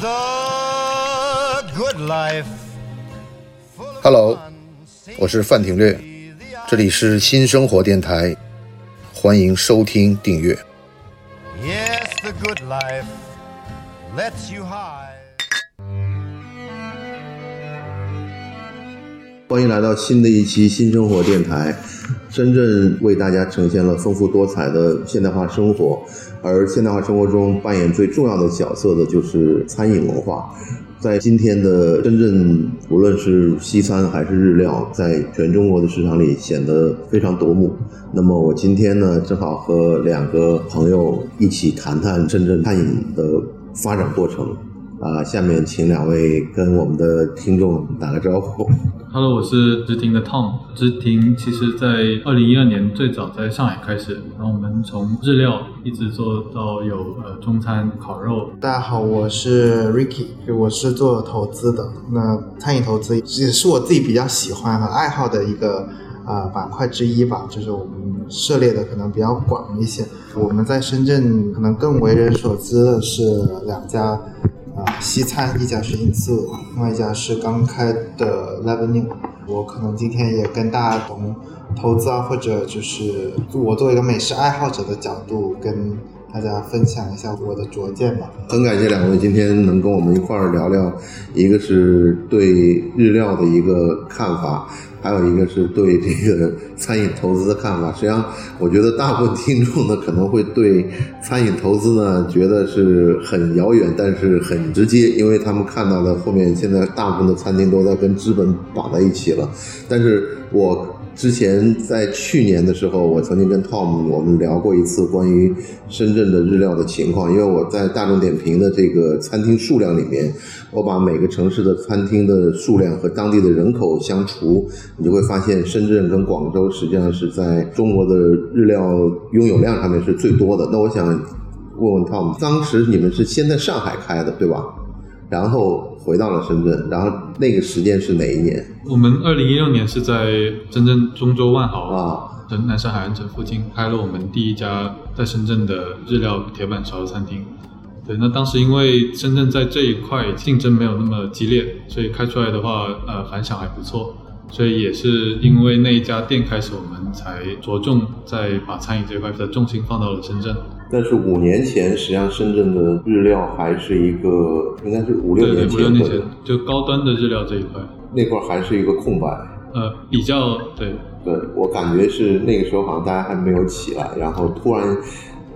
the good life. Hello，我是范廷略，这里是新生活电台，欢迎收听订阅。Yes, the good life lets you hide. 欢迎来到新的一期新生活电台。深圳为大家呈现了丰富多彩的现代化生活，而现代化生活中扮演最重要的角色的就是餐饮文化。在今天的深圳，无论是西餐还是日料，在全中国的市场里显得非常夺目。那么我今天呢，正好和两个朋友一起谈谈深圳餐饮的发展过程。啊，下面请两位跟我们的听众打个招呼。Hello，我是知婷的 Tom。知婷其实在二零一二年最早在上海开始，然后我们从日料一直做到有呃中餐、烤肉。大家好，我是 Ricky，我是做投资的。那餐饮投资也是我自己比较喜欢和爱好的一个呃板块之一吧，就是我们涉猎的可能比较广一些。我们在深圳可能更为人所知的是两家。啊，西餐一家是 Insu，另外一家是刚开的 Levening。我可能今天也跟大家从投资啊，或者就是我作为一个美食爱好者的角度，跟大家分享一下我的拙见吧。很感谢两位今天能跟我们一块儿聊聊，一个是对日料的一个看法，还有一个是对这个餐饮投资的看法。实际上，我觉得大部分听众呢可能会对餐饮投资呢觉得是很遥远，但是很直接，因为他们看到的后面现在大部分的餐厅都在跟资本绑在一起了。但是我。之前在去年的时候，我曾经跟 Tom 我们聊过一次关于深圳的日料的情况，因为我在大众点评的这个餐厅数量里面，我把每个城市的餐厅的数量和当地的人口相除，你就会发现深圳跟广州实际上是在中国的日料拥有量上面是最多的。那我想问问 Tom，当时你们是先在上海开的对吧？然后回到了深圳，然后那个时间是哪一年？我们二零一六年是在深圳中州万豪啊，的南山海岸城附近开了我们第一家在深圳的日料铁板烧餐厅。对，那当时因为深圳在这一块竞争没有那么激烈，所以开出来的话，呃，反响还不错。所以也是因为那一家店开始，我们才着重在把餐饮这块的重心放到了深圳。但是五年前，实际上深圳的日料还是一个，应该是五六年前，五六年前就高端的日料这一块，那块还是一个空白。呃，比较对，对我感觉是那个时候好像大家还没有起来，然后突然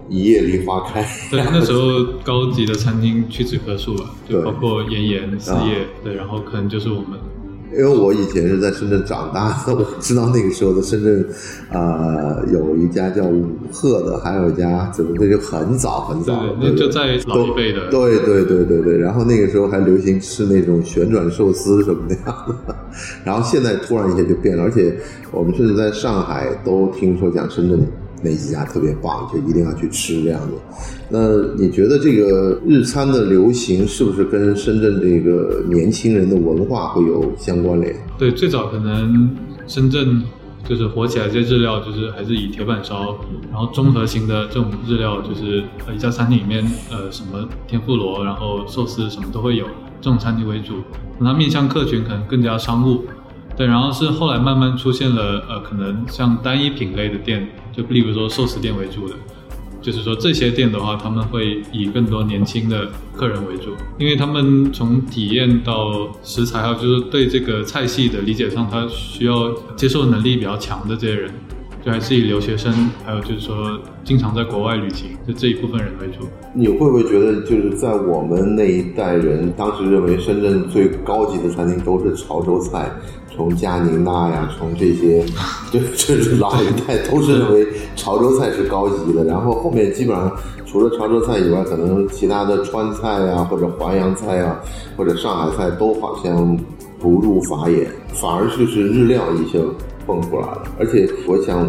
一夜梨花开。对，那时候高级的餐厅屈指可数吧，就包括炎炎、四叶，对，然后可能就是我们。因为我以前是在深圳长大的，我知道那个时候的深圳，呃，有一家叫五鹤的，还有一家怎么那就很早很早，对，那就在老一辈的，对对对对对。然后那个时候还流行吃那种旋转寿司什么的样的，然后现在突然一下就变了，而且我们甚至在上海都听说讲深圳哪几家特别棒，就一定要去吃这样子。那你觉得这个日餐的流行是不是跟深圳这个年轻人的文化会有相关联？对，最早可能深圳就是火起来这些日料，就是还是以铁板烧，然后综合型的这种日料，就是一家餐厅里面呃什么天妇罗，然后寿司什么都会有，这种餐厅为主。那面向客群可能更加商务。对，然后是后来慢慢出现了呃，可能像单一品类的店，就例如说寿司店为主的。就是说这些店的话，他们会以更多年轻的客人为主，因为他们从体验到食材，还有就是对这个菜系的理解上，他需要接受能力比较强的这些人，就还是以留学生，还有就是说经常在国外旅行，就这一部分人为主。你会不会觉得，就是在我们那一代人，当时认为深圳最高级的餐厅都是潮州菜？从佳宁娜呀，从这些，就就是老一代都是认为潮州菜是高级的，然后后面基本上除了潮州菜以外，可能其他的川菜呀，或者淮扬菜呀，或者上海菜都好像不入法眼，反而就是日料一下蹦出来了。而且我想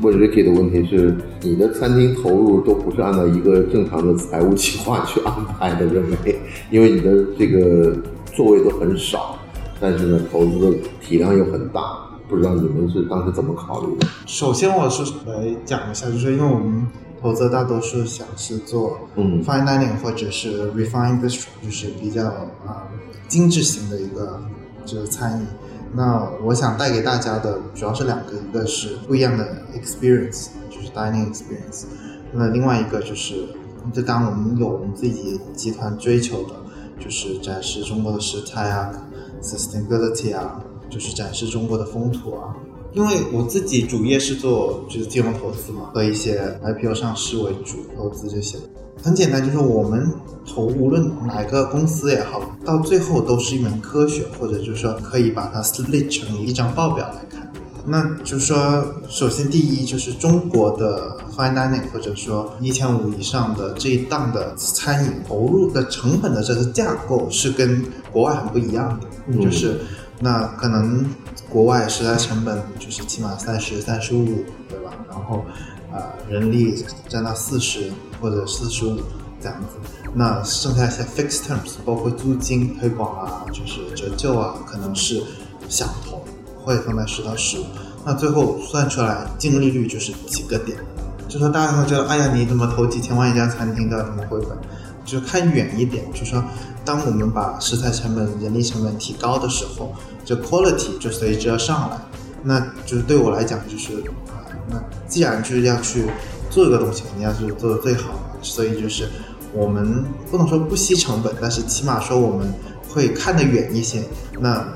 问 Ricky 的问题是，你的餐厅投入都不是按照一个正常的财务计划去安排的，认为，因为你的这个座位都很少。但是呢，投资的体量又很大，不知道你们是当时怎么考虑的？首先，我是来讲一下，就是因为我们投资大多数想是做嗯 fine dining 或者是 refined bistro，就是比较啊、精致型的一个就是餐饮。那我想带给大家的主要是两个，一个是不一样的 experience，就是 dining experience。那另外一个就是，就当我们有我们自己集团追求的，就是展示中国的食材啊，sustainability 啊，就是展示中国的风土啊。因为我自己主业是做就是金融投资嘛，和一些 IPO 上市为主投资这些。很简单，就是我们投无论哪个公司也好，到最后都是一门科学，或者就是说可以把它 split 成一张报表来看。那就是说，首先第一就是中国的 fine dining 或者说一千五以上的这一档的餐饮投入的成本的这个架构是跟国外很不一样的，嗯就是那可能国外食材成本就是起码三十、三十五，对吧？然后啊、人力占到四十或者四十五这样子。那剩下一些 fixed terms，包括租金、推广啊，就是折旧啊，可能是小头，会放在十到十五。那最后算出来净利率就是几个点，就说大家会觉得，哎呀，你怎么投几千万一家餐厅都要怎么回本？就看远一点，就说，当我们把食材成本、人力成本提高的时候，这 quality 就随之而上来。那就是对我来讲，就是啊、那既然就是要去做一个东西，肯定要是做的最好，所以就是我们不能说不惜成本，但是起码说我们会看得远一些。那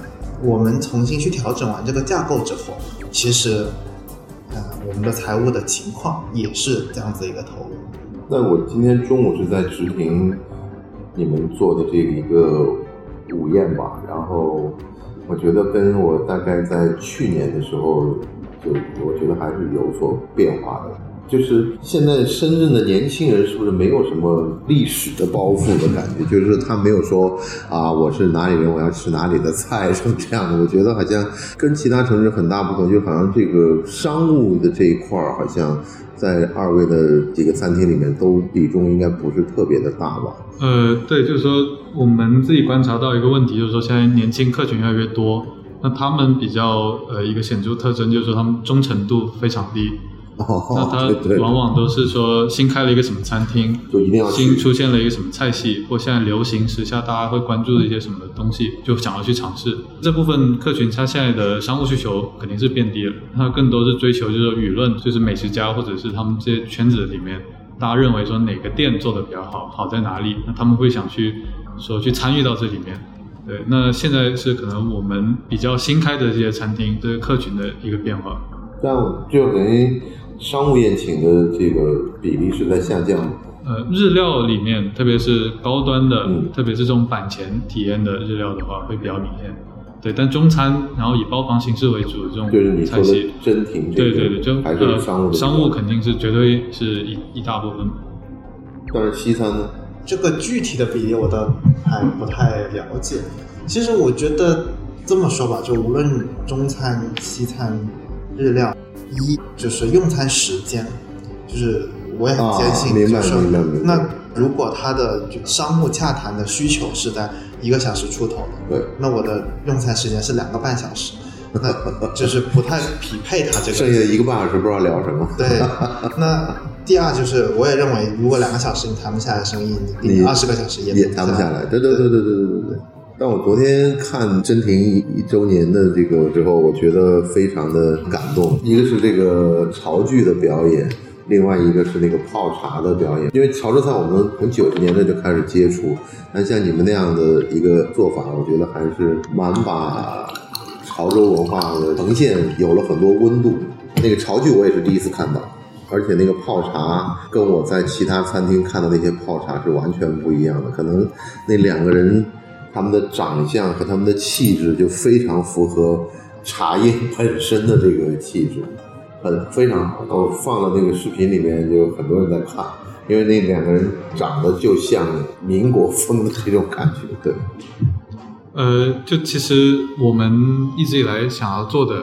我们重新去调整完这个架构之后，其实，呃，我们的财务的情况也是这样子一个投入。那我今天中午是在直营你们做的这个一个午宴吧，然后我觉得跟我大概在去年的时候，就我觉得还是有所变化的。就是现在深圳的年轻人是不是没有什么历史的包袱的感觉？就是他没有说啊，我是哪里人，我要吃哪里的菜什么这样的。我觉得好像跟其他城市很大不同，就好像这个商务的这一块儿，好像在二位的几个餐厅里面都比重应该不是特别的大吧？呃，对，就是说我们自己观察到一个问题，就是说现在年轻客群越来越多，那他们比较呃一个显著特征就是他们忠诚度非常低。那哦，他往往都是说新开了一个什么餐厅，就一定要新出现了一个什么菜系，或现在流行时下大家会关注的一些什么东西，就想要去尝试。这部分客群他现在的商务需求肯定是变低了，他更多是追求就是说舆论，就是美食家或者是他们这些圈子里面，大家认为说哪个店做的比较好，好在哪里，那他们会想去说去参与到这里面。对，那现在是可能我们比较新开的这些餐厅，这个客群的一个变化。这样就等于商务宴请的这个比例是在下降的。呃，日料里面，特别是高端的，嗯特别是这种板前体验的日料的话，会比较明显。对，但中餐，然后以包房形式为主的这种就是你说的菜系，真亭这个，对对对，就还是呃商务肯定是绝对是一一大部分。但是西餐呢？这个具体的比例我倒还不太了解。其实我觉得这么说吧，就无论中餐、西餐、日料，一就是用餐时间，就是我也很坚信，就是那如果他的就商务洽谈的需求是在一个小时出头的，对，那我的用餐时间是两个半小时，那就是不太匹配他这个。剩下一个半小时不知道聊什么。对，那第二就是，我也认为，如果两个小时你谈不下来生意，你你你二十个小时也也谈不下来。对对对对对对对对。但我昨天看真亭一一周年的这个之后，我觉得非常的感动。一个是这个潮剧的表演，另外一个是那个泡茶的表演。因为潮州菜我们从九十年代就开始接触，但像你们那样的一个做法，我觉得还是蛮把潮州文化的呈现有了很多温度。那个潮剧我也是第一次看到。而且那个泡茶跟我在其他餐厅看到那些泡茶是完全不一样的，可能那两个人他们的长相和他们的气质就非常符合茶叶 本身的这个气质，很非常好。我放了那个视频里面，就很多人在看，因为那两个人长得就像民国风的这种感觉，对。呃，就其实我们一直以来想要做的，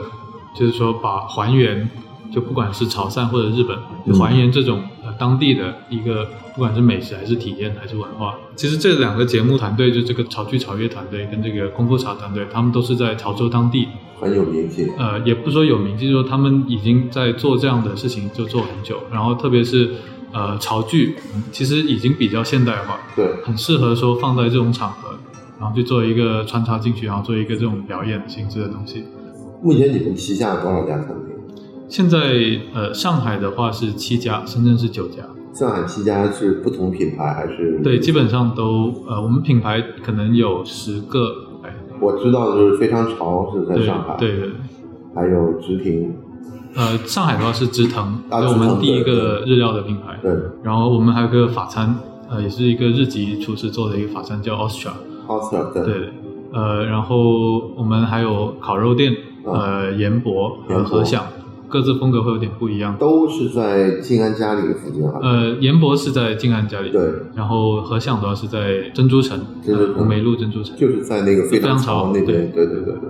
就是说把还原，就不管是潮汕或者日本，还原这种呃当地的一个，不管是美食还是体验还是文化。其实这两个节目团队，就这个潮剧潮乐团队跟这个功夫茶团队，他们都是在潮州当地，很有名气，呃，也不说有名，就是说他们已经在做这样的事情就做很久，然后特别是呃潮剧，嗯其实已经比较现代化，对，很适合说放在这种场合，然后去做一个穿插进去，然后做一个这种表演性质的东西。目前你们旗下有多少家餐厅？现在呃，上海的话是七家，深圳是九家。上海七家是不同品牌还是？对，基本上都呃，我们品牌可能有十个，哎，我知道的就是非常潮是在对上海，对对，还有直亭，呃，上海的话是直腾，是我们第一个日料的品牌。对。然后我们还有个法餐，呃，也是一个日籍厨师做的一个法餐，叫 Austria。，Oscar 对，对，呃，然后我们还有烤肉店，呃，盐博和和享，各自风格会有点不一样。都是在静安嘉里附近哈。呃，盐博是在静安家里，对，然后和享的话是在珍珠城，珍珠城梅路珍珠城。就是在那个非常潮那边，非对对对对。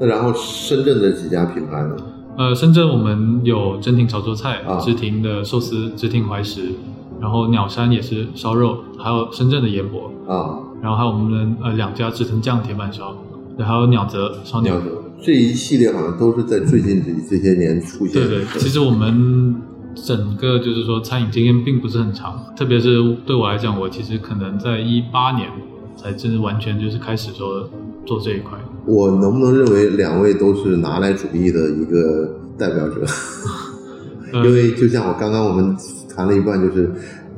那然后深圳的几家品牌呢？呃，深圳我们有真亭潮州菜啊，知亭的寿司，直亭怀石，然后鸟山也是烧肉，还有深圳的盐博，啊，然后还有我们的呃两家知藤酱铁板烧，对，还有鸟泽烧鸟鸟。的这一系列好像都是在最近这这些年出现的。对对，其实我们整个就是说餐饮经验并不是很长，特别是对我来讲，我其实可能在一八年才真的完全就是开始说做这一块。我能不能认为两位都是拿来主义的一个代表者？呃 因为就像我刚刚我们谈了一半，就是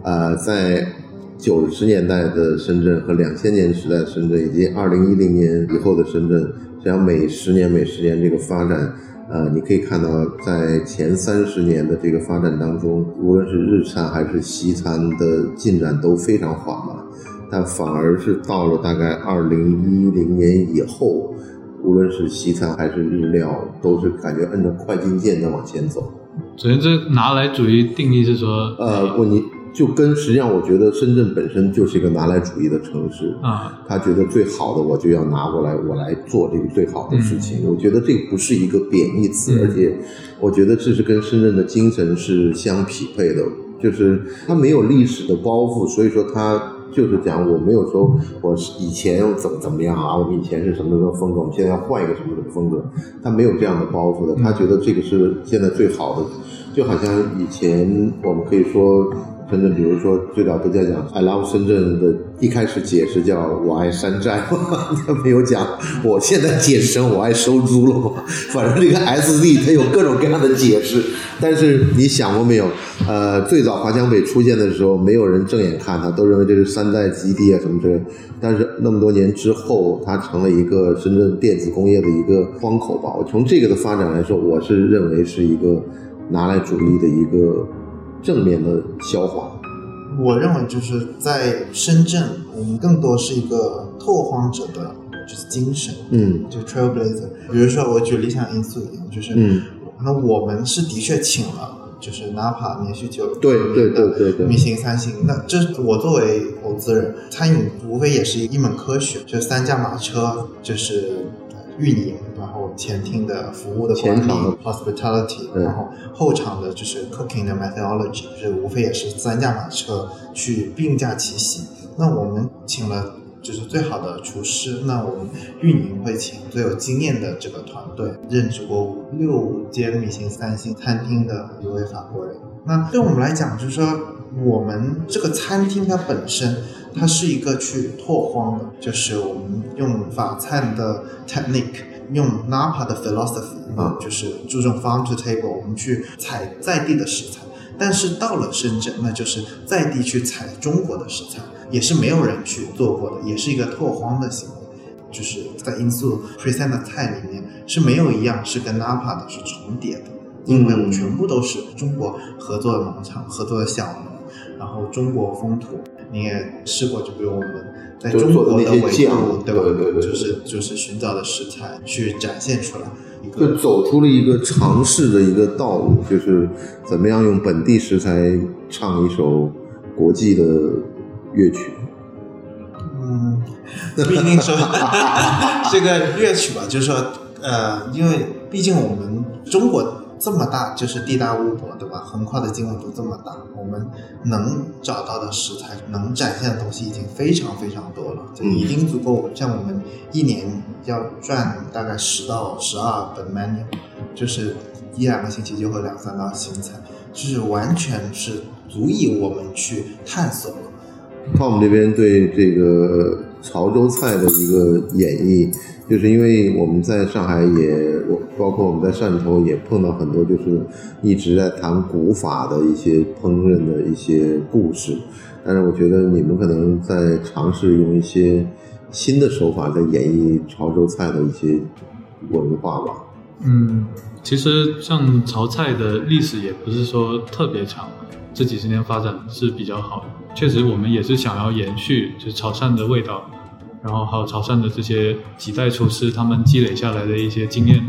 呃，在九十年代的深圳和两千年时代的深圳，以及二零一零年以后的深圳，实际上每十年每十年这个发展，呃，你可以看到在前三十年的这个发展当中，无论是日餐还是西餐的进展都非常缓慢，但反而是到了大概二零一零年以后。无论是西餐还是日料，都是感觉摁着快进键在往前走。首先，这拿来主义定义是说，呃，不，你就跟实际上，我觉得深圳本身就是一个拿来主义的城市。啊，他觉得最好的我就要拿过来，我来做这个最好的事情。我觉得这不是一个贬义词，嗯而且我觉得这是跟深圳的精神是相匹配的。就是他没有历史的包袱，所以说他就是讲我没有说我以前怎么怎么样啊，我们以前是什么什么风格，我们现在要换一个什么什么风格，他没有这样的包袱的，他觉得这个是现在最好的，就好像以前我们可以说。深圳，比如说最早都在讲 “I love 深圳”的，一开始解释叫“我爱山寨”，他没有讲我现在解释成“我爱收租”了嘛。反正这个 SD 它有各种各样的解释，但是你想过没有？呃，最早华强北出现的时候，没有人正眼看它，都认为这是山寨基地啊什么之类。但是那么多年之后，它成了一个深圳电子工业的一个窗口吧。我从这个的发展来说，我是认为是一个拿来主义的一个正面的消化。我认为就是在深圳，我们更多是一个拓荒者的就是精神，嗯就 trailblazer。比如说我举理想因素一样，就是嗯，那我们是的确请了。就是 Napa 连续九对对对对对米星三星，那这我作为投资人，餐饮无非也是一门科学，就是三驾马车，就是运营，然后前厅的服务的管理，hospitality，然后后场的就是 cooking 的 methodology，就是无非也是三驾马车去并驾齐行。那我们请了就是最好的厨师，那我们运营会请最有经验的这个团队，任职过六间米其林三星餐厅的一位法国人。那对我们来讲，就是说我们这个餐厅它本身，它是一个去拓荒的，就是我们用法餐的 technique，用 Napa 的 philosophy 啊，就是注重 farm to table，我们去采在地的食材。但是到了深圳，那就是在地去采中国的食材，也是没有人去做过的，也是一个拓荒的行为。就是在因素 present 的菜里面是没有一样是跟 Napa 的是重叠的，因为我全部都是中国合作的农场、合作的小农，然后中国风土。你也试过，就比如我们在中国的维度，对吧？对对对，就是就是寻找的食材去展现出来。就走出了一个尝试的一个道路，就是怎么样用本地食材唱一首国际的乐曲。嗯，不一定说 这个乐曲吧，就是说，呃，因为毕竟我们中国这么大，就是地大物博，对吧？横跨的经纬度这么大，我们能找到的食材，能展现的东西已经非常非常多了，就已经足够。像我们一年要赚大概十到十二本 menu，就是一两个星期就会两三道新菜，就是完全是足以我们去探索了。Tom 这边对这个潮州菜的一个演绎，就是因为我们在上海也，我包括我们在汕头也碰到很多就是一直在谈古法的一些烹饪的一些故事，但是我觉得你们可能在尝试用一些新的手法在演绎潮州菜的一些文化吧。嗯，其实像潮菜的历史也不是说特别长，这几十年发展是比较好的。确实，我们也是想要延续就是潮汕的味道，然后还有潮汕的这些几代厨师他们积累下来的一些经验。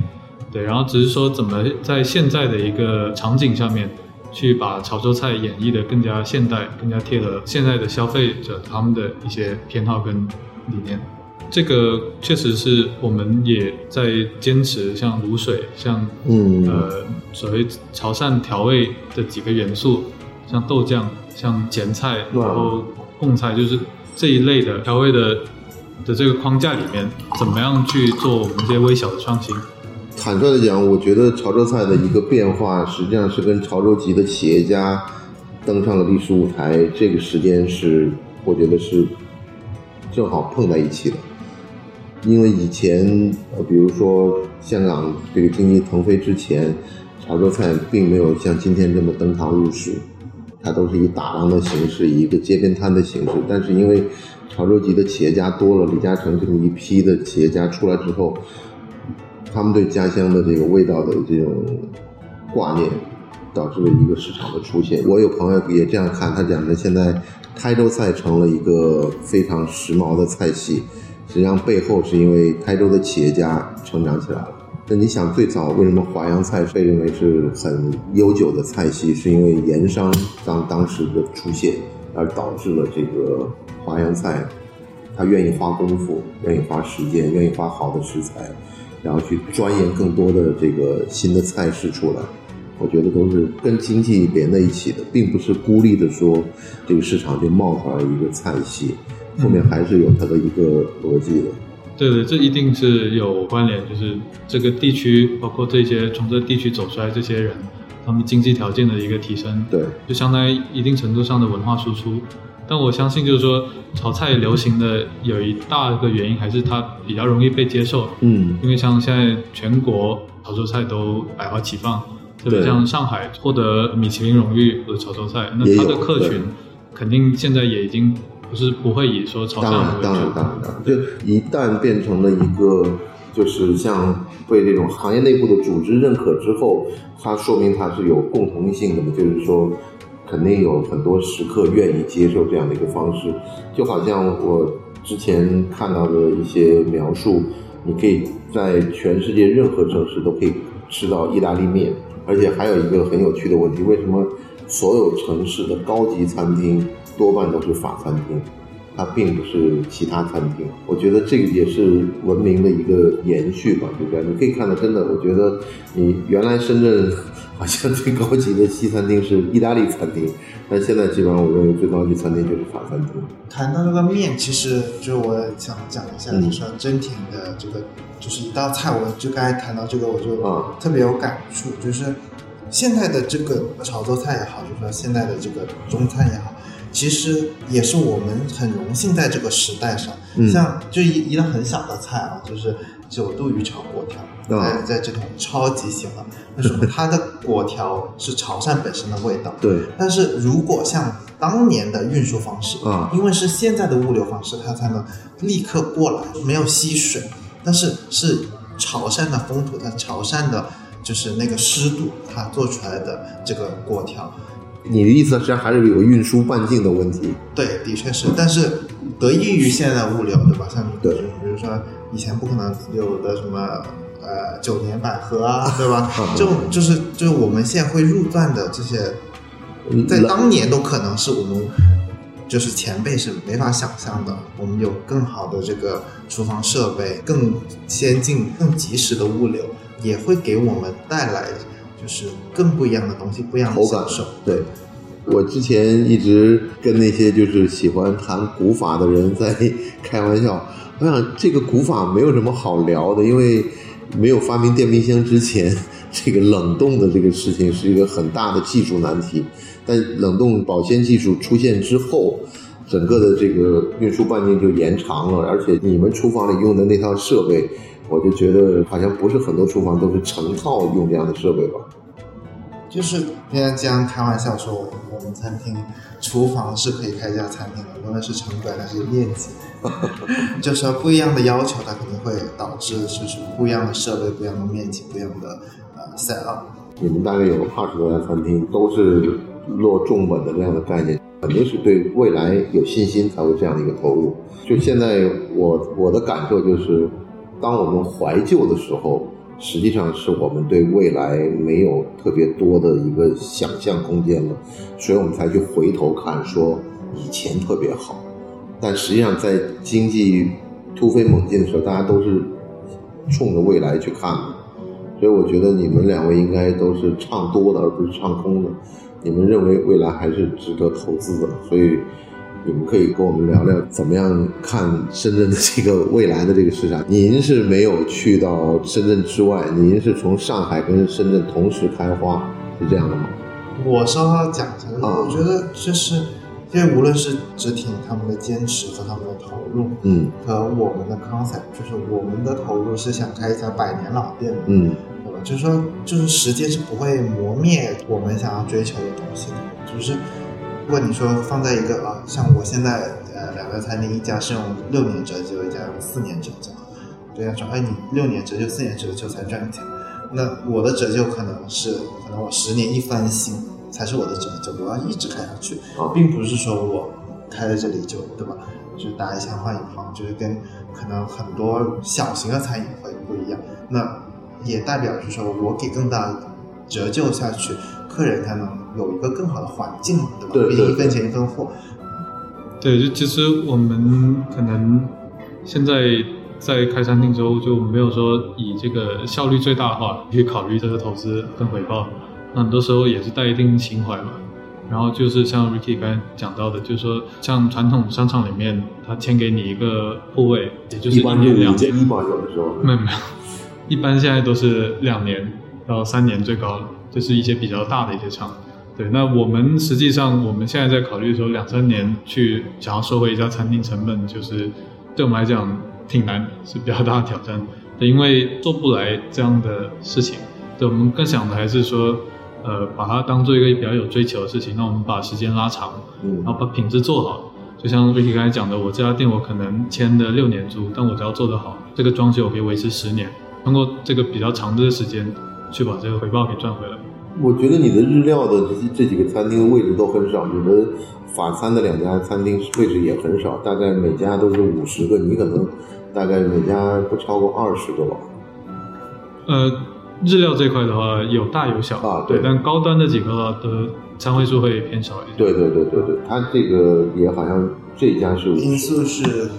对，然后只是说怎么在现在的一个场景下面，去把潮州菜演绎的更加现代，更加贴合现在的消费者他们的一些偏好跟理念。这个确实是我们也在坚持，像卤水，像嗯呃所谓潮汕调味的几个元素，像豆酱、像咸菜，嗯然后贡菜，就是这一类的调味的的这个框架里面，怎么样去做我们这些微小的创新？坦率的讲，我觉得潮州菜的一个变化，实际上是跟潮州籍的企业家登上了历史舞台，这个时间是我觉得是正好碰在一起的。因为以前，呃，比如说香港这个经济腾飞之前，潮州菜并没有像今天这么登堂入室，它都是以打烊的形式，以一个街边摊的形式。但是因为潮州籍的企业家多了，李嘉诚这么一批的企业家出来之后，他们对家乡的这个味道的这种挂念，导致了一个市场的出现。我有朋友也这样看，他讲的现在台州菜成了一个非常时髦的菜系，实际上背后是因为台州的企业家成长起来了。那你想，最早为什么淮扬菜被认为是很悠久的菜系，是因为盐商当当时的出现，而导致了这个淮扬菜，他愿意花功夫，愿意花时间，愿意花好的食材，然后去钻研更多的这个新的菜式出来。我觉得都是跟经济连在一起的，并不是孤立的说这个市场就冒出来一个菜系，后面还是有它的一个逻辑的。对对，这一定是有关联，就是这个地区，包括这些从这地区走出来这些人，他们经济条件的一个提升，对，就相当于一定程度上的文化输出。但我相信，就是说炒菜流行的有一大个原因，还是它比较容易被接受。嗯，因为像现在全国潮州菜都百花齐放，特别像上海获得米其林荣誉的潮州菜，那它的客群肯定现在也已经不是不会以说潮当然汕，为当然，当然，当然，就一旦变成了一个，就是像被这种行业内部的组织认可之后，它说明它是有共同性的嘛，就是说，肯定有很多食客愿意接受这样的一个方式，就好像我之前看到的一些描述，你可以在全世界任何城市都可以吃到意大利面，而且还有一个很有趣的问题，为什么所有城市的高级餐厅多半都是法餐厅？它并不是其他餐厅，我觉得这个也是文明的一个延续吧，对不对？你可以看到，真的，我觉得你原来深圳好像最高级的西餐厅是意大利餐厅，但现在基本上我认为最高级餐厅就是法餐厅。谈到这个面，其实就是我想讲一下，嗯就是说真挺的这个，就是一道菜，我就刚才谈到这个，我就啊特别有感触，就是现在的这个潮州菜也好，就是说现在的这个中餐也好，其实也是我们很荣幸在这个时代上，嗯。像就一一道很小的菜啊，就是九度鱼炒粿条，啊。在在这种超级喜欢，为什么？它的粿条是潮汕本身的味道，对，但是如果像当年的运输方式啊。因为是现在的物流方式，它才能立刻过来，没有吸水，但是是潮汕的风土，它潮汕的就是那个湿度，它做出来的这个粿条，你的意思实际上还是有运输半径的问题。对，的确是，但是得益于现在的物流，对吧？像对比如说以前不可能有的什么呃九年百合啊，对吧 嗯？这种就是就是我们现在会入钻的这些嗯在当年都可能是我们就是前辈是没法想象的。我们有更好的这个厨房设备，更先进、更及时的物流，也会给我们带来就是更不一样的东西，不一样的口感受。对，我之前一直跟那些就是喜欢谈古法的人在开玩笑，我想这个古法没有什么好聊的，因为没有发明电冰箱之前，这个冷冻的这个事情是一个很大的技术难题。但冷冻保鲜技术出现之后，整个的这个运输半径就延长了，而且你们厨房里用的那套设备，我就觉得好像不是很多厨房都是成套用这样的设备吧。就是别人经常开玩笑说，我我们餐厅厨房是可以开一家餐厅的，无论是成本还是面积，就是说不一样的要求，它肯定会导致就是不一样的设备、不一样的面积、不一样的呃 set up。你们大概有二十多家餐厅，都是落重本的这样的概念，肯定是对未来有信心才会这样的一个投入。就现在我我的感受就是，当我们怀旧的时候，实际上是我们对未来没有特别多的一个想象空间了，所以我们才去回头看说以前特别好。但实际上在经济突飞猛进的时候，大家都是冲着未来去看的。所以我觉得你们两位应该都是唱多的，而不是唱空的。你们认为未来还是值得投资的，所以你们可以跟我们聊聊怎么样看深圳的这个未来的这个市场。您是没有去到深圳之外，您是从上海跟深圳同时开花，是这样的吗？我稍稍讲一下，啊我觉得就是因为无论是直挺他们的坚持和他们的投入，嗯和我们的 concept，就是我们的投入是想开一家百年老店的，嗯对吧？就是说，就是时间是不会磨灭我们想要追求的东西的。就是如果你说放在一个啊，像我现在呃两个餐厅，一家是用六年折旧，一家用四年折旧。对方说，哎，你六年折旧、四年折旧才赚钱，那我的折旧可能是可能我十年一翻新才是我的折旧，我要一直开下去，啊并不是说我开在这里就对吧？就是打一枪换一炮，就是跟可能很多小型的餐饮会不一样。那也代表就是说我给更大的折旧下去，客人才能有一个更好的环境嘛，对吧？对对毕竟一分钱一分货。对，就其实我们可能现在在开餐厅之后就没有说以这个效率最大化去考虑这个投资跟回报，那很多时候也是带一定情怀嘛。然后就是像 Ricky 刚才讲到的，就是说像传统商场里面，他签给你一个铺位，也就是一年两年，路一吧，有的时候。没有没有，一般现在都是两年到三年最高了，这是一些比较大的一些厂。对，那我们实际上我们现在在考虑说两三年去想要收回一家餐厅成本，就是对我们来讲挺难，是比较大的挑战。对，因为做不来这样的事情，对，我们更想的还是说，呃，把它当做一个比较有追求的事情，那我们把时间拉长，嗯然后把品质做好。就像 Ricky 刚才讲的，我这家店我可能签的六年租，但我只要做得好，这个装修我可以维持十年，通过这个比较长的时间去把这个回报给赚回来。我觉得你的日料的这这几个餐厅位置都很少，你的法餐的两家餐厅位置也很少，大概每家都是五十个，你可能大概每家不超过二十个吧。呃，日料这块的话有大有小啊对对，但高端的几个的餐位数会偏少一点。对对对对对，它这个也好像这家是因素是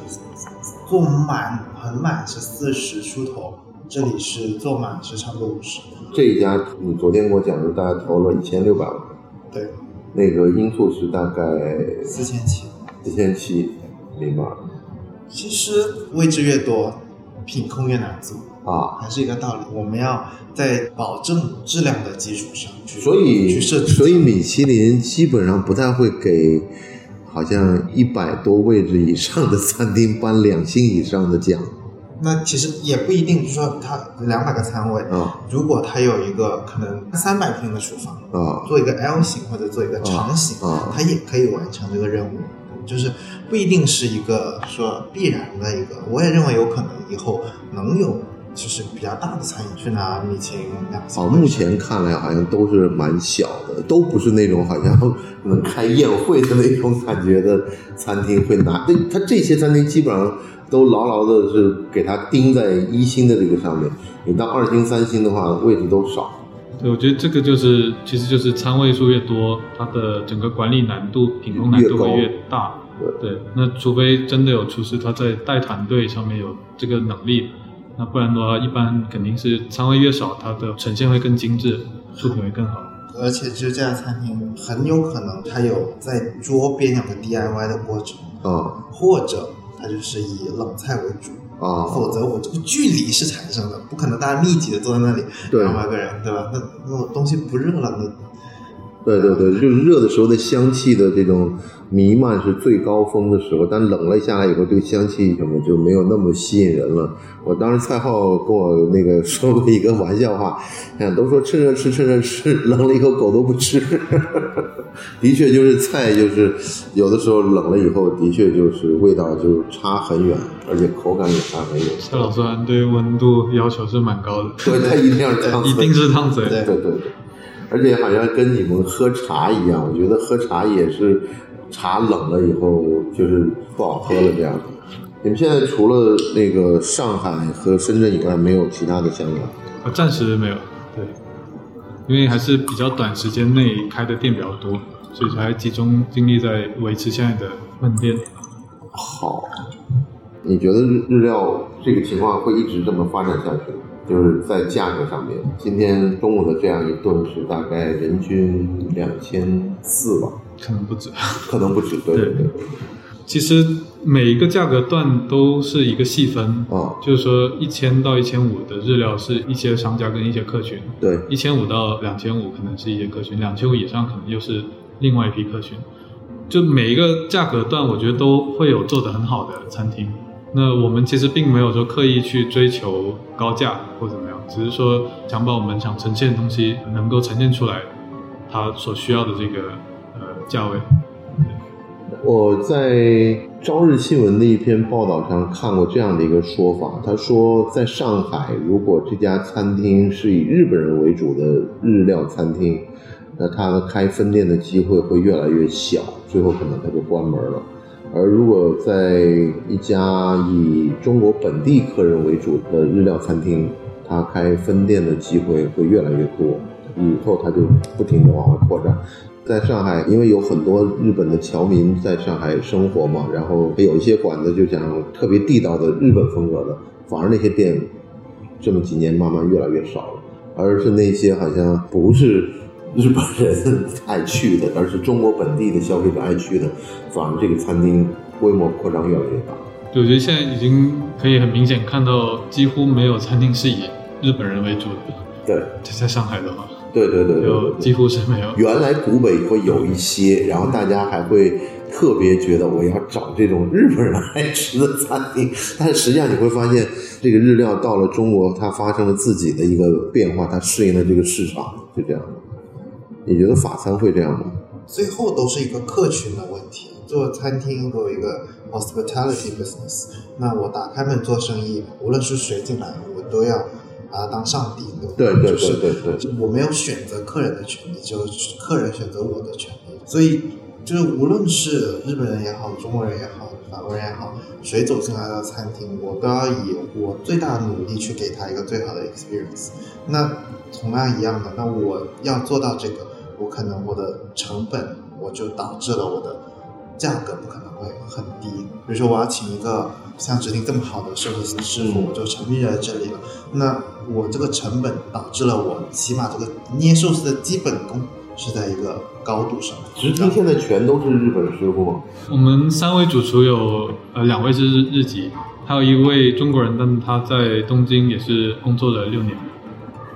做满很满是四十出头，这里是做满是差不多五十。这一家，你昨天给我讲的大概投了一千六百万，对，那个因素是大概四千七。四千七，明白了其实位置越多，品控越难做，啊。还是一个道理。我们要在保证质量的基础上去，所以去设计。所以米其林基本上不太会给好像一百多位置以上的餐厅颁两星以上的奖那其实也不一定，就是说它两百个餐位，啊如果它有一个可能三百平的厨房，啊做一个 L 型或者做一个长型，啊啊它也可以完成这个任务。就是不一定是一个说必然的一个，我也认为有可能以后能有就是比较大的餐饮去拿米其林两星哦，目前看来好像都是蛮小的，都不是那种好像 能开宴会的那种感觉的餐厅会拿。那它这些餐厅基本上都牢牢的是给它钉在一星的这个上面，你到二星、三星的话，位置都少。对，我觉得这个就是，其实就是餐位数越多，它的整个管理难度、品控难度会越大。对，那除非真的有厨师他在带团队上面有这个能力，那不然的话，一般肯定是餐位越少，它的呈现会更精致，出品会更好。而且就这家餐厅很有可能它有在桌边有个 DIY 的过程，啊或者它就是以冷菜为主，啊，否则我这个距离是产生的，不可能大家密集的坐在那里对两百个人，对吧？那那东西不热了，那对对对，就是热的时候的香气的这种弥漫是最高峰的时候，但冷了下来以后，这个香气什么就没有那么吸引人了。我当时蔡浩跟我那个说过一个玩笑话，哎，都说趁热吃，趁热吃，冷了以后狗都不吃。的确，就是菜，就是有的时候冷了以后，的确就是味道就差很远，而且口感也差很远。蔡老师对温度要求是蛮高的，对，他一定要这样子，一定是烫嘴。对对对对，而且好像跟你们喝茶一样，我觉得喝茶也是茶冷了以后就是不好喝了这样子。你们现在除了那个上海和深圳以外，没有其他的香港？啊，暂时没有，对，因为还是比较短时间内开的店比较多，所以才集中精力在维持现在的门店。好，你觉得日日料这个情况会一直这么发展下去吗？就是在价格上面，今天中午的这样一顿是大概人均两千四吧，可能不止。可能不止。对对对，其实每一个价格段都是一个细分，哦，就是说一千到一千五的日料是一些商家跟一些客群，对，一千五到两千五可能是一些客群，两千五以上可能又是另外一批客群。就每一个价格段，我觉得都会有做得很好的餐厅。那我们其实并没有说刻意去追求高价或怎么样，只是说想把我们想呈现的东西能够呈现出来，它所需要的这个呃价位。我在朝日新闻的一篇报道上看过这样的一个说法，他说，在上海，如果这家餐厅是以日本人为主的日料餐厅，那它的开分店的机会会越来越小，最后可能它就关门了。而如果在一家以中国本地客人为主的日料餐厅，它开分店的机会会越来越多，以后它就不停的往外扩展。在上海，因为有很多日本的侨民在上海生活嘛，然后有一些馆子就讲特别地道的日本风格的，反而那些店这么几年慢慢越来越少了，而是那些好像不是日本人爱去的，而是中国本地的消费者爱去的，反而这个餐厅规模扩张越来越大。对，我觉得现在已经可以很明显看到，几乎没有餐厅是以日本人为主的。对，在上海的话，对对对对对对就几乎是没有。原来古北会有一些，然后大家还会特别觉得我要找这种日本人爱吃的餐厅，但是实际上你会发现，这个日料到了中国，它发生了自己的一个变化，它适应了这个市场，就这样的。你觉得法餐会这样吗？最后都是一个客群的问题。做餐厅都有一个 hospitality business，那我打开门做生意，无论是谁进来，我都要把他当上帝，对吧？对对就是对对对我没有选择客人的权利，就是客人选择我的权利。所以，就是无论是日本人也好，中国人也好，法国人也好，谁走进来到餐厅，我都要以我最大的努力去给他一个最好的 experience。那同样一样的，那我要做到这个，我可能我的成本我就导致了我的价格不可能会很低。比如说，我要请一个像指定这么好的寿司师傅，嗯我就沉迷在这里了。那我这个成本导致了我起码这个捏寿司的基本功是在一个高度上。直厅现在全都是日本师傅吗？我们三位主厨有呃两位是日日籍，还有一位中国人，但他在东京也是工作了六年。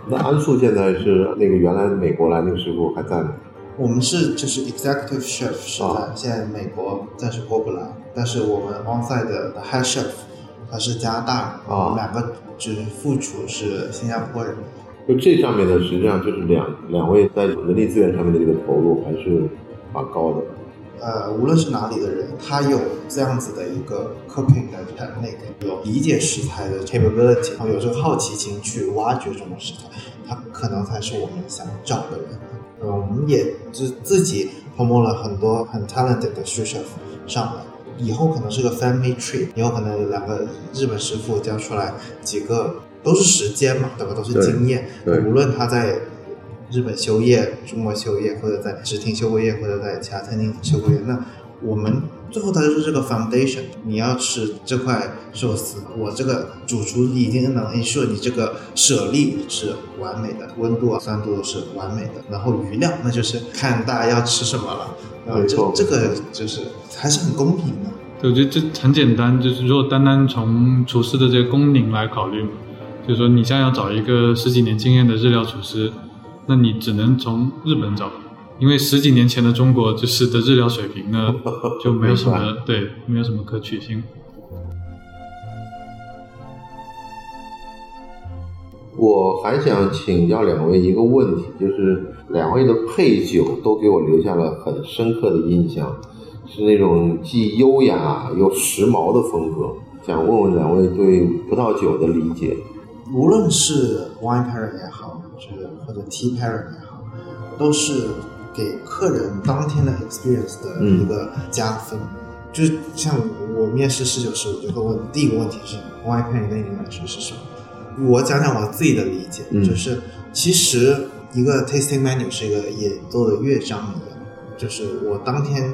那安素现在是那个原来美国来那个师傅还在吗？我们是就是 executive chef 是在、啊现在美国暂时过不来，但是我们 onsite 的 head chef 他是加拿大人，啊我们两个就是副厨是新加坡人。就这上面呢，实际上就是两两位在人力资源上面的这个投入还是蛮高的。呃，无论是哪里的人，他有这样子的一个 cooking 的 technique，有理解食材的 capability，然后有这个好奇心去挖掘这种食材，他可能才是我们想找的人。呃，我们也就自己 promote 了很多很 talented 的 sous chef 上来，以后可能是个 family tree，以后可能两个日本师傅教出来几个都是时间嘛，对吧？都是经验，无论他在日本修业、中国修业，或者在直厅修过业，或者在其他餐厅修过业，那我们最后它就是这个 foundation。你要吃这块寿司，我这个主厨已经能 ensure 你这个舍利是完美的，温度啊、酸度都是完美的，然后余量那就是看大家要吃什么了。啊，这这个就是还是很公平的。对我觉得这很简单，就是如果单单从厨师的这个工龄来考虑嘛，就是说你现在要找一个十几年经验的日料厨师，那你只能从日本找，因为十几年前的中国就是的日料水平呢 就没有什么对，没有什么可取性。我还想请教两位一个问题，就是两位的配酒都给我留下了很深刻的印象，是那种既优雅又时髦的风格。想问问两位对葡萄酒的理解。无论是 wine pairing 也好，就是或者 tea pairing 也好，都是给客人当天的 experience 的一个加分。就是像我面试侍酒师，我就会问第一个问题是 wine pairing 对你来说是什么？我讲讲我自己的理解，就是其实一个 tasting menu 是一个演奏的乐章一样，就是我当天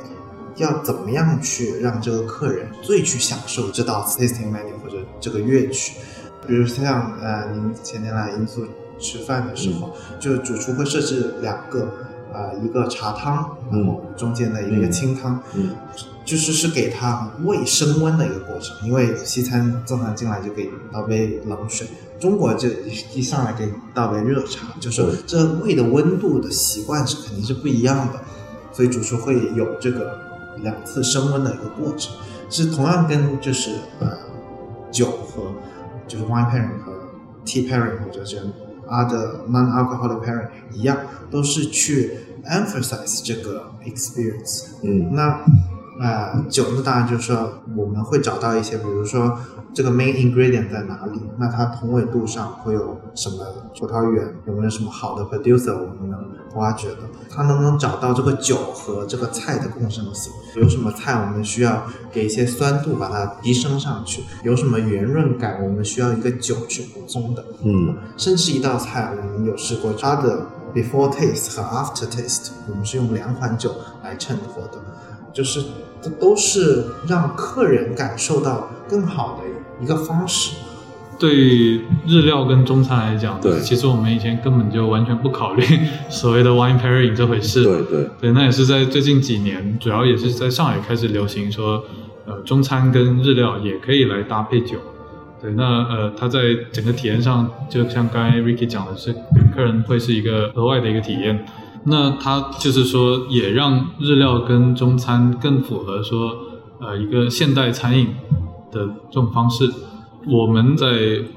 要怎么样去让这个客人最去享受这道 tasting menu 或者这个乐曲。比如像呃，您前天来银座吃饭的时候，就主厨会设置两个，呃，一个茶汤，然后中间的一个清汤，嗯，就是是给他胃升温的一个过程。因为西餐正常进来就给倒杯冷水，中国就一上来给你倒杯热茶，就是这胃的温度的习惯是肯定是不一样的，所以主厨会有这个两次升温的一个过程，是同样跟就是呃酒和。就是 wine pairing 和 tea pairing 或者是 other non-alcoholic parent 一样，都是去 emphasize 这个 experience。嗯，那呃酒呢，当然就是说我们会找到一些，比如说这个 main ingredient 在哪里，那它同纬度上会有什么葡萄园，有没有什么好的 producer 我们能挖掘的，它能不能找到这个酒和这个菜的共生性？有什么菜我们需要给一些酸度把它提升上去？有什么圆润感我们需要一个酒去补充的？嗯，甚至一道菜我们有试过它的 before taste 和 after taste，我们是用两款酒来衬托的，就是这都是让客人感受到更好的一个方式。对日料跟中餐来讲，对其实我们以前根本就完全不考虑 所谓的 wine pairing 这回事。对对，对，那也是在最近几年，主要也是在上海开始流行说，呃，中餐跟日料也可以来搭配酒。对，那呃，它在整个体验上，就像刚才 Ricky 讲的是，给客人会是一个额外的一个体验。那它就是说，也让日料跟中餐更符合说，呃，一个现代餐饮的这种方式。我们在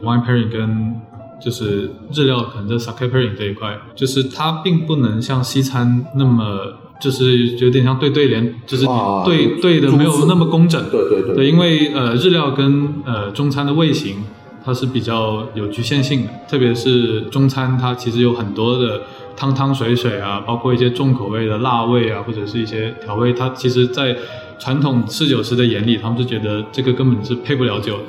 wine pairing 跟就是日料可能在 sake pairing 这一块，就是它并不能像西餐那么，就是有点像对对联，就是对对的没有那么工整。对对对对，因为呃日料跟呃中餐的味型它是比较有局限性的，特别是中餐它其实有很多的汤汤水水啊，包括一些重口味的辣味啊，或者是一些调味，它其实在传统侍酒师的眼里，他们是觉得这个根本是配不了酒的。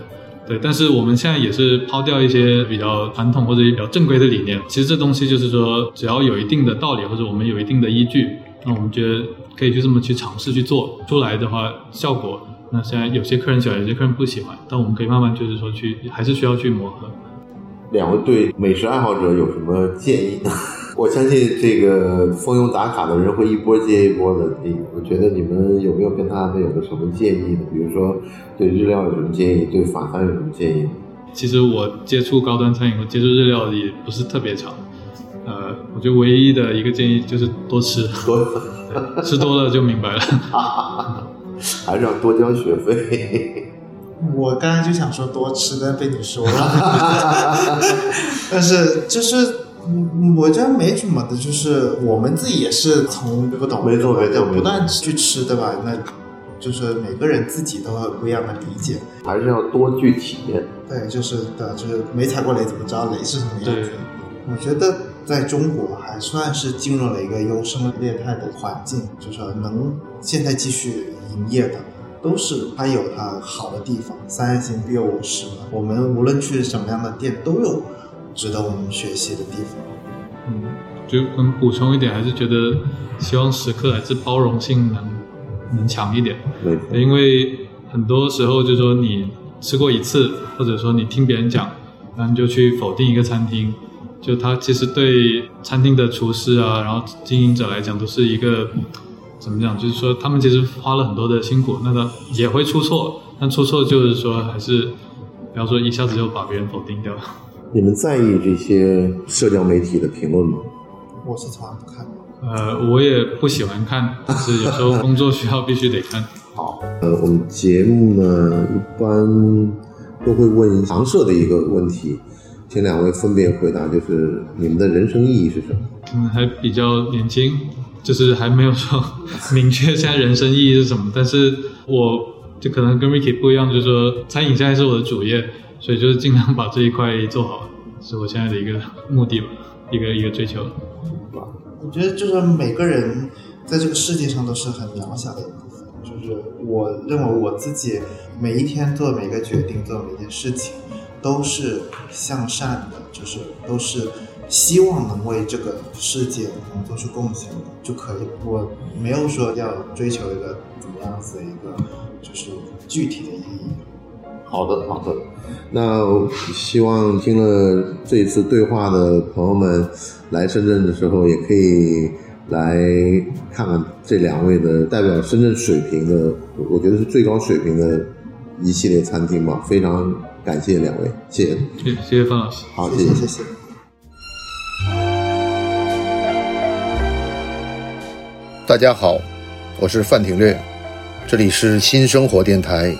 对，但是我们现在也是抛掉一些比较传统或者比较正规的理念。其实这东西就是说，只要有一定的道理，或者我们有一定的依据，那我们觉得可以就这么去尝试去做出来的话，效果。那现在有些客人喜欢，有些客人不喜欢，但我们可以慢慢就是说去，还是需要去磨合。两位对美食爱好者有什么建议呢？我相信这个蜂拥打卡的人会一波接一波的。你，我觉得你们有没有跟他们有个什么建议呢？比如说对日料有什么建议，对法餐有什么建议？其实我接触高端餐饮和接触日料也不是特别长，呃，我觉得唯一的一个建议就是多吃，多吃多了就明白了。还是要多交学费。我刚才就想说多吃，但被你说了。但是就是，嗯我觉得没什么的，就是我们自己也是从不懂，没错没错没不断去吃，对吧？那就是每个人自己都有不一样的理解。还是要多去体验。对，就是的，就是没踩过雷怎么知道雷是什么样子？我觉得在中国还算是进入了一个优胜劣汰的环境，就是说能现在继续营业的，都是它有它好的地方。三行必有我师嘛，我们无论去什么样的店，都有值得我们学习的地方。嗯，就能补充一点，还是觉得希望食客还是包容性能能强一点，对，因为很多时候就说你吃过一次，或者说你听别人讲，然后你就去否定一个餐厅，就它其实对餐厅的厨师啊，然后经营者来讲都是一个怎怎么讲？就是说他们其实花了很多的辛苦，那个也会出错，但出错就是说还是不要说一下子就把别人否定掉。你们在意这些社交媒体的评论吗？我是从来不看的。呃，我也不喜欢看，但是有时候工作需要必须得看。好，呃，我们节目呢一般都会问常设的一个问题，请两位分别回答，就是你们的人生意义是什么？嗯，还比较年轻，就是还没有说明确现在人生意义是什么。但是我就可能跟 Ricky 不一样，就是说餐饮现在是我的主业，所以就是尽量把这一块做好，是我现在的一个目的吧，一个一个追求。我觉得就是每个人在这个世界上都是很渺小的一部分。就是我认为我自己每一天做每个决定、做每件事情，都是向善的，就是都是希望能为这个世界能做出贡献的就可以。我没有说要追求一个怎么样子的一个就是具体的意义。好的，好的。那希望听了这一次对话的朋友们，来深圳的时候也可以来看看这两位的代表深圳水平的，我觉得是最高水平的一系列餐厅吧。非常感谢两位，谢谢。谢谢谢范老师。好，谢谢谢谢。大家好，我是范廷略，这里是新生活电台，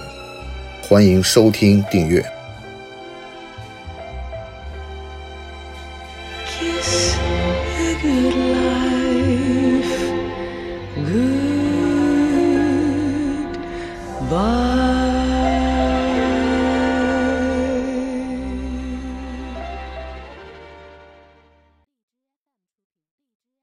欢迎收听订阅。